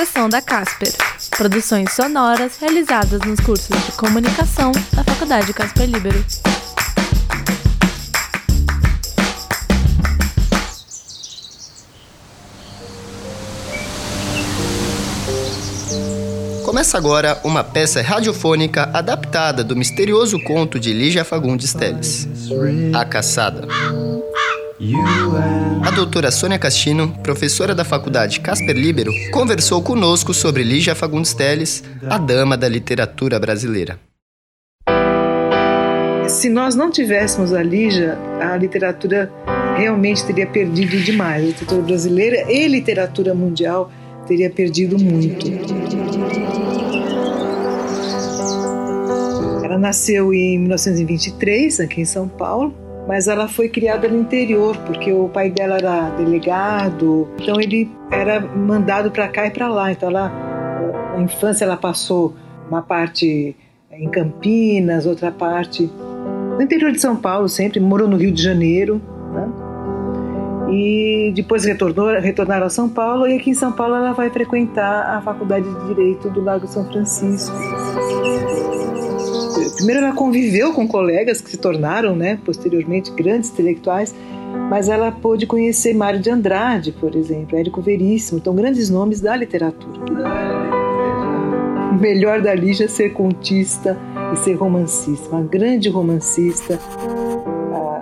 sessão da Casper. Produções sonoras realizadas nos cursos de comunicação da Faculdade Casper Libero. Começa agora uma peça radiofônica adaptada do misterioso conto de Lígia Fagundes Teles, A Caçada. A doutora Sônia Castino, professora da faculdade Casper Libero, conversou conosco sobre Lígia Fagundes Teles, a dama da literatura brasileira. Se nós não tivéssemos a Lígia, a literatura realmente teria perdido demais. A literatura brasileira e literatura mundial teria perdido muito. Ela nasceu em 1923, aqui em São Paulo, mas ela foi criada no interior, porque o pai dela era delegado, então ele era mandado para cá e para lá. Então, ela, na infância, ela passou uma parte em Campinas, outra parte no interior de São Paulo, sempre morou no Rio de Janeiro, né? E depois retornou, retornaram a São Paulo e aqui em São Paulo ela vai frequentar a Faculdade de Direito do Lago São Francisco. Primeiro ela conviveu com colegas que se tornaram, né, posteriormente grandes intelectuais, mas ela pôde conhecer Mário de Andrade, por exemplo, Érico Veríssimo, então grandes nomes da literatura. O melhor da Lígia é ser contista e ser romancista, uma grande romancista.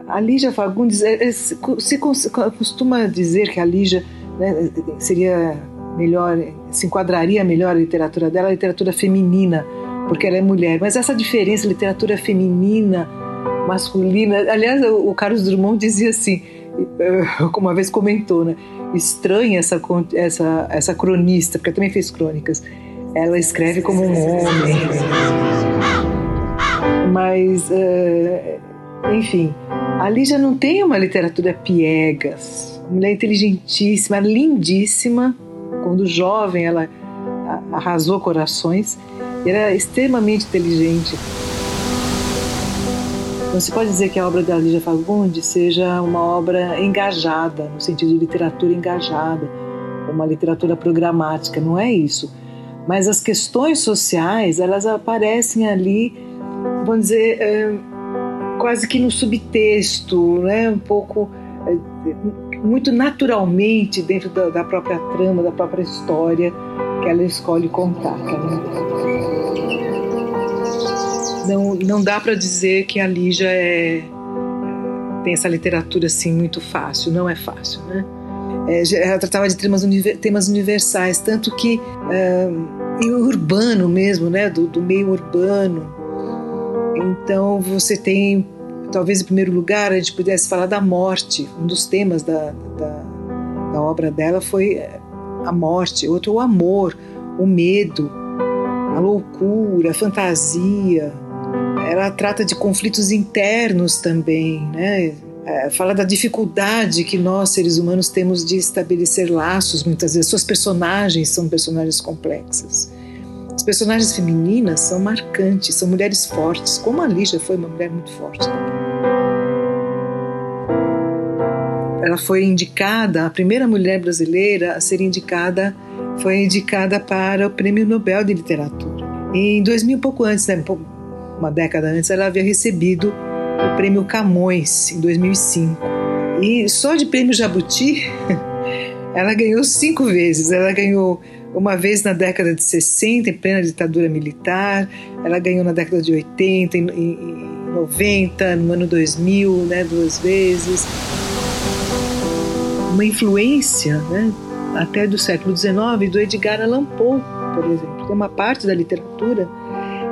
A Lígia Fagundes, é, é, se costuma dizer que a Lígia né, seria melhor, se enquadraria melhor a literatura dela, a literatura feminina, porque ela é mulher. Mas essa diferença, literatura feminina, masculina. Aliás, o Carlos Drummond dizia assim, como uma vez comentou, né? Estranha essa, essa, essa cronista, porque também fez crônicas. Ela escreve como um homem. Mas, enfim, a Lígia não tem uma literatura piegas. Mulher inteligentíssima, lindíssima. Quando jovem, ela arrasou corações era extremamente inteligente. Não se pode dizer que a obra da Lígia Fagundes seja uma obra engajada, no sentido de literatura engajada, uma literatura programática, não é isso. Mas as questões sociais, elas aparecem ali, vamos dizer, é, quase que no subtexto, né? um pouco, é, muito naturalmente dentro da, da própria trama, da própria história que ela escolhe contar. Não, não dá para dizer que a Lígia é, tem essa literatura assim muito fácil, não é fácil, né? É, ela tratava de temas, temas universais, tanto que é, e urbano mesmo, né, do, do meio urbano. Então você tem, talvez em primeiro lugar, a gente pudesse falar da morte. Um dos temas da, da, da obra dela foi a morte, outro o amor, o medo, a loucura, a fantasia. Ela trata de conflitos internos também, né? É, fala da dificuldade que nós, seres humanos, temos de estabelecer laços, muitas vezes. Suas personagens são personagens complexas. As personagens femininas são marcantes, são mulheres fortes, como a Lígia foi uma mulher muito forte. Ela foi indicada, a primeira mulher brasileira a ser indicada, foi indicada para o Prêmio Nobel de Literatura. Em 2000, pouco antes, né, uma década antes, ela havia recebido o Prêmio Camões, em 2005. E só de Prêmio Jabuti, ela ganhou cinco vezes. Ela ganhou uma vez na década de 60, em plena ditadura militar, ela ganhou na década de 80, em, em 90, no ano 2000, né, duas vezes uma influência né, até do século XIX do Edgar Allan Poe, por exemplo. Tem uma parte da literatura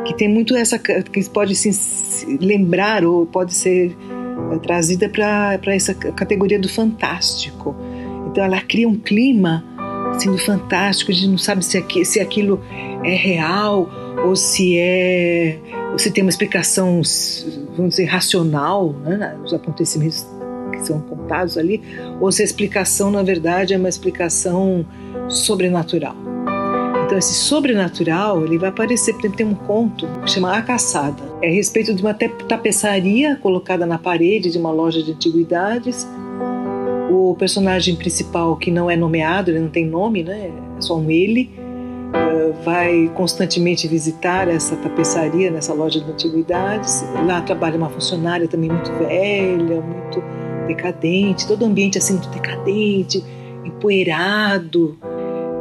que tem muito essa que pode se lembrar ou pode ser é, trazida para essa categoria do fantástico. Então ela cria um clima assim do fantástico, a gente não sabe se, aqui, se aquilo é real ou se é ou se tem uma explicação, vamos dizer, racional, né, os acontecimentos que são contados ali, ou se a explicação, na verdade, é uma explicação sobrenatural. Então, esse sobrenatural ele vai aparecer, por exemplo, tem um conto que chama A Caçada. É a respeito de uma tapeçaria colocada na parede de uma loja de antiguidades. O personagem principal, que não é nomeado, ele não tem nome, né? é só um ele, vai constantemente visitar essa tapeçaria nessa loja de antiguidades. Lá trabalha uma funcionária também muito velha, muito decadente, todo o ambiente assim muito decadente, empoeirado.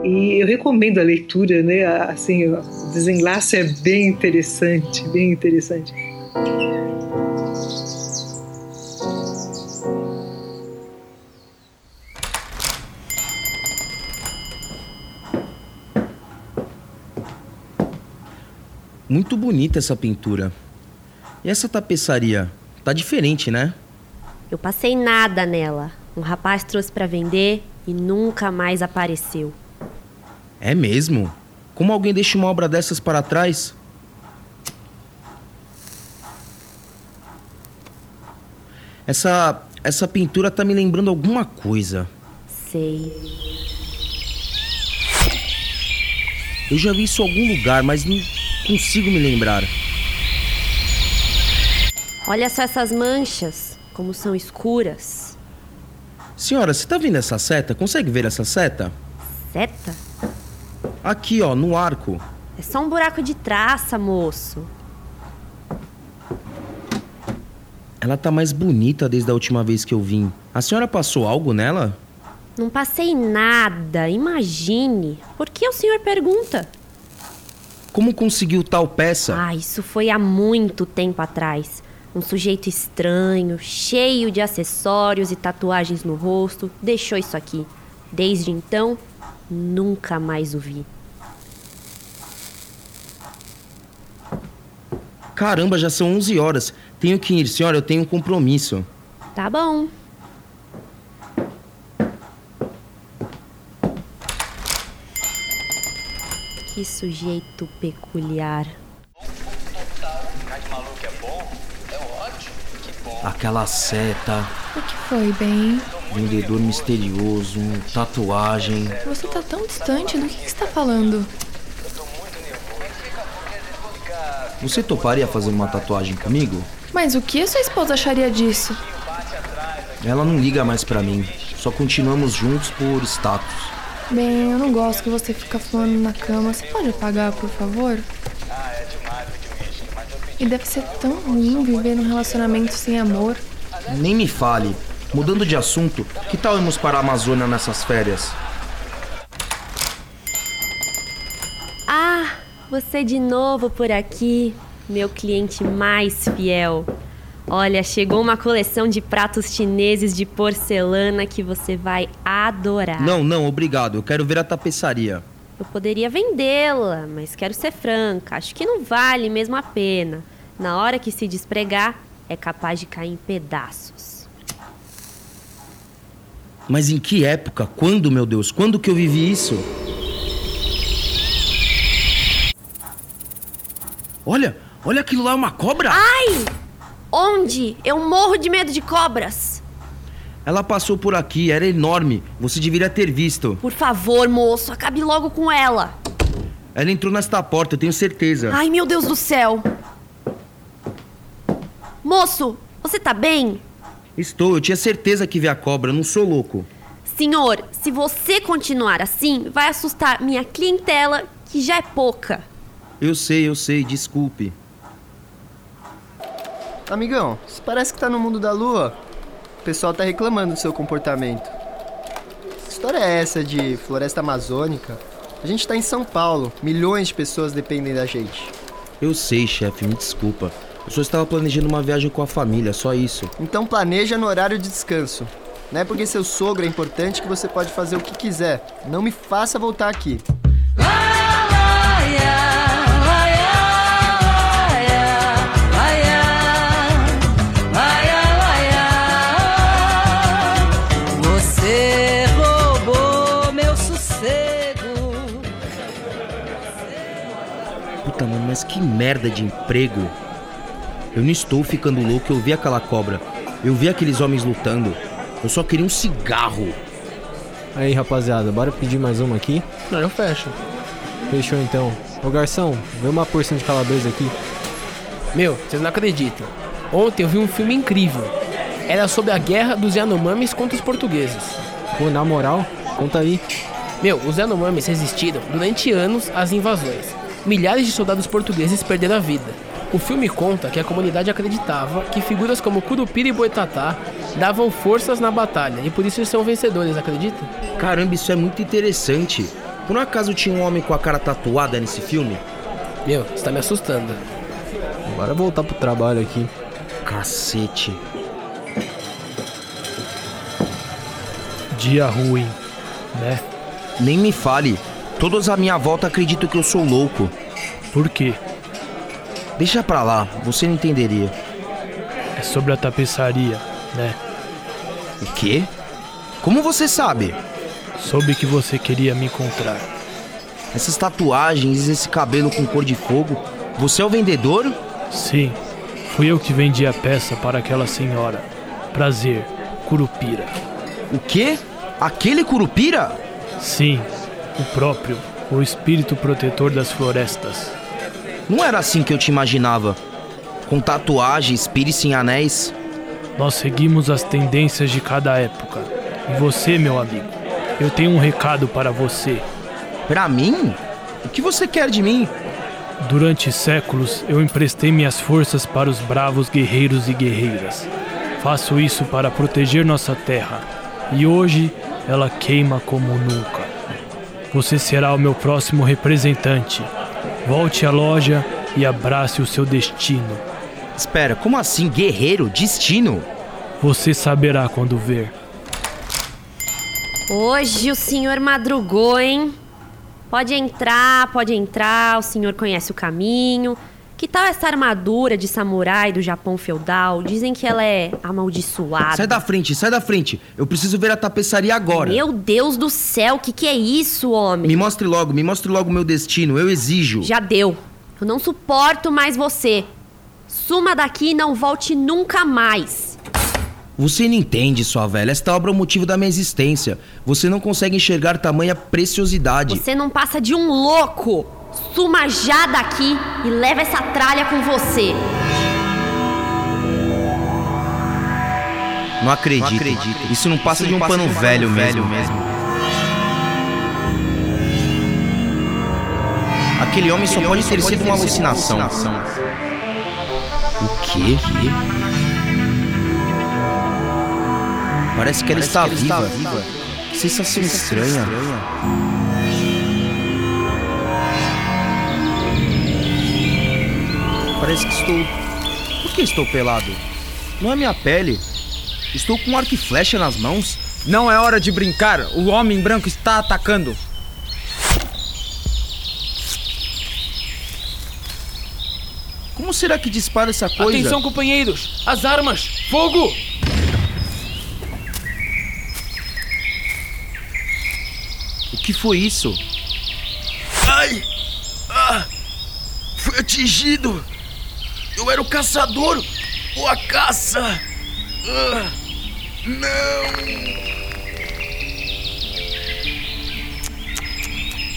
E eu recomendo a leitura, né? Assim, o desenlace é bem interessante, bem interessante. Muito bonita essa pintura. E essa tapeçaria? Tá diferente, né? Eu passei nada nela. Um rapaz trouxe para vender e nunca mais apareceu. É mesmo? Como alguém deixa uma obra dessas para trás? Essa essa pintura tá me lembrando alguma coisa. Sei. Eu já vi isso em algum lugar, mas não consigo me lembrar. Olha só essas manchas, como são escuras. Senhora, você tá vendo essa seta? Consegue ver essa seta? Seta? Aqui, ó, no arco. É só um buraco de traça, moço. Ela tá mais bonita desde a última vez que eu vim. A senhora passou algo nela? Não passei nada, imagine. Por que o senhor pergunta? Como conseguiu tal peça? Ah, isso foi há muito tempo atrás. Um sujeito estranho, cheio de acessórios e tatuagens no rosto, deixou isso aqui. Desde então, nunca mais o vi. Caramba, já são 11 horas. Tenho que ir, senhora, eu tenho um compromisso. Tá bom. Que sujeito peculiar. Aquela seta, O que foi, bem? vendedor misterioso, tatuagem. Você tá tão distante, do que, que você tá falando? Você toparia fazer uma tatuagem comigo? Mas o que a sua esposa acharia disso? Ela não liga mais pra mim. Só continuamos juntos por status. Bem, eu não gosto que você fica falando na cama. Você pode apagar, por favor? E deve ser tão ruim viver num relacionamento sem amor. Nem me fale. Mudando de assunto, que tal irmos para a Amazônia nessas férias? Você de novo por aqui, meu cliente mais fiel. Olha, chegou uma coleção de pratos chineses de porcelana que você vai adorar. Não, não, obrigado. Eu quero ver a tapeçaria. Eu poderia vendê-la, mas quero ser franca. Acho que não vale mesmo a pena. Na hora que se despregar, é capaz de cair em pedaços. Mas em que época? Quando, meu Deus? Quando que eu vivi isso? Olha, olha aquilo lá, é uma cobra! Ai! Onde? Eu morro de medo de cobras. Ela passou por aqui, era enorme. Você deveria ter visto. Por favor, moço, acabe logo com ela. Ela entrou nesta porta, eu tenho certeza. Ai, meu Deus do céu. Moço, você tá bem? Estou, eu tinha certeza que vi a cobra, não sou louco. Senhor, se você continuar assim, vai assustar minha clientela, que já é pouca. Eu sei, eu sei, desculpe. Amigão, isso parece que tá no mundo da lua. O pessoal tá reclamando do seu comportamento. Que história é essa de floresta amazônica? A gente tá em São Paulo, milhões de pessoas dependem da gente. Eu sei, chefe, me desculpa. Eu só estava planejando uma viagem com a família, só isso. Então planeja no horário de descanso. Não é porque seu sogro é importante que você pode fazer o que quiser. Não me faça voltar aqui. Mas que merda de emprego. Eu não estou ficando louco, eu vi aquela cobra. Eu vi aqueles homens lutando. Eu só queria um cigarro. Aí, rapaziada, bora pedir mais uma aqui? Não, eu fecho. Fechou então. Ô garçom, vê uma porção de calabresa aqui. Meu, vocês não acreditam. Ontem eu vi um filme incrível. Era sobre a guerra dos Yanomamis contra os portugueses. Pô, na moral, conta aí. Meu, os Yanomamis resistiram durante anos às invasões. Milhares de soldados portugueses perderam a vida. O filme conta que a comunidade acreditava que figuras como Curupira e Boitatá davam forças na batalha e por isso eles são vencedores, acredita? Caramba, isso é muito interessante. Por um acaso tinha um homem com a cara tatuada nesse filme? Meu, você tá me assustando. Bora voltar pro trabalho aqui. Cacete. Dia ruim, né? Nem me fale. Todos à minha volta acreditam que eu sou louco. Por quê? Deixa pra lá, você não entenderia. É sobre a tapeçaria, né? O quê? Como você sabe? Soube que você queria me encontrar. Essas tatuagens, esse cabelo com cor de fogo. Você é o vendedor? Sim, fui eu que vendi a peça para aquela senhora. Prazer, Curupira. O quê? Aquele Curupira? Sim, o próprio, o espírito protetor das florestas. Não era assim que eu te imaginava. Com tatuagens, piercing, anéis. Nós seguimos as tendências de cada época. E você, meu amigo, eu tenho um recado para você. Pra mim? O que você quer de mim? Durante séculos eu emprestei minhas forças para os bravos guerreiros e guerreiras. Faço isso para proteger nossa terra. E hoje ela queima como nunca. Você será o meu próximo representante. Volte à loja e abrace o seu destino. Espera, como assim guerreiro? Destino? Você saberá quando ver. Hoje o senhor madrugou, hein? Pode entrar, pode entrar, o senhor conhece o caminho. Que tal essa armadura de samurai do Japão feudal? Dizem que ela é amaldiçoada. Sai da frente, sai da frente. Eu preciso ver a tapeçaria agora. Meu Deus do céu, o que, que é isso, homem? Me mostre logo, me mostre logo o meu destino. Eu exijo. Já deu. Eu não suporto mais você. Suma daqui e não volte nunca mais. Você não entende, sua velha. Esta obra é o motivo da minha existência. Você não consegue enxergar tamanha preciosidade. Você não passa de um louco. Suma já daqui e leva essa tralha com você. Não acredito. Não acredito. Isso não passa Isso de um pano, de um velho, pano velho, mesmo. mesmo. Aquele homem Aquele só pode ter sido uma alucinação. alucinação. O quê? Parece que ela, Parece está, que ela viva. está viva. Que sensação estranha. estranha. Parece que estou. Por que estou pelado? Não é minha pele. Estou com um arco e flecha nas mãos. Não é hora de brincar. O homem branco está atacando. Como será que dispara essa coisa? Atenção, companheiros! As armas! Fogo! O que foi isso? Ai! Ah! Fui atingido! Eu era o caçador! Ou a caça! Ah! Não!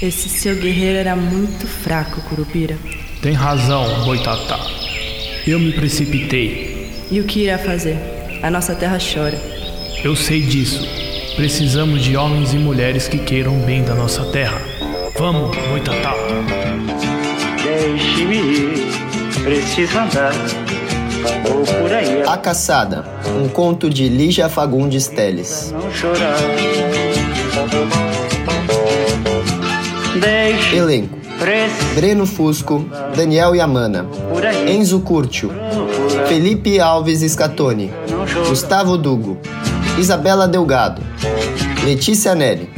Esse seu guerreiro era muito fraco, Curupira. Tem razão, Boitatá. Eu me precipitei. E o que irá fazer? A nossa terra chora. Eu sei disso. Precisamos de homens e mulheres que queiram bem da nossa terra. Vamos, Boitatá. Deixe-me ir, preciso andar. Ou por aí. A Caçada, um conto de Lígia Fagundes Teles. Não chorar. Deixe Elenco. Breno Fusco, Daniel Yamana, Enzo Curtio, Felipe Alves Scatoni, Gustavo Dugo, Isabela Delgado, Letícia Nelly,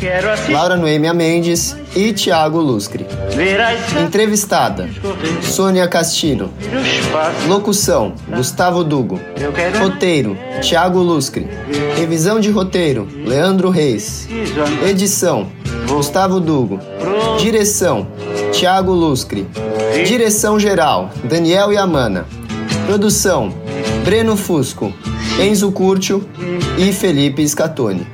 Laura Noêmia Mendes e Tiago Luscri. Entrevistada: Sônia Castilho. Locução: Gustavo Dugo. Roteiro: Tiago Luscri. Revisão de roteiro: Leandro Reis. Edição: Gustavo Dugo. Direção: Tiago Luscri. Direção geral: Daniel Yamana. Produção: Breno Fusco, Enzo Curtio e Felipe Scatoni.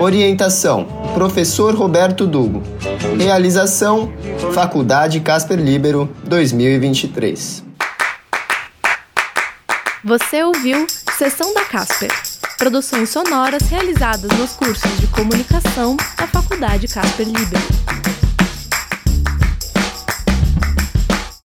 Orientação: Professor Roberto Dugo. Realização: Faculdade Casper Libero 2023. Você ouviu Sessão da Casper. Produções sonoras realizadas nos cursos de comunicação da Faculdade Casper Liber.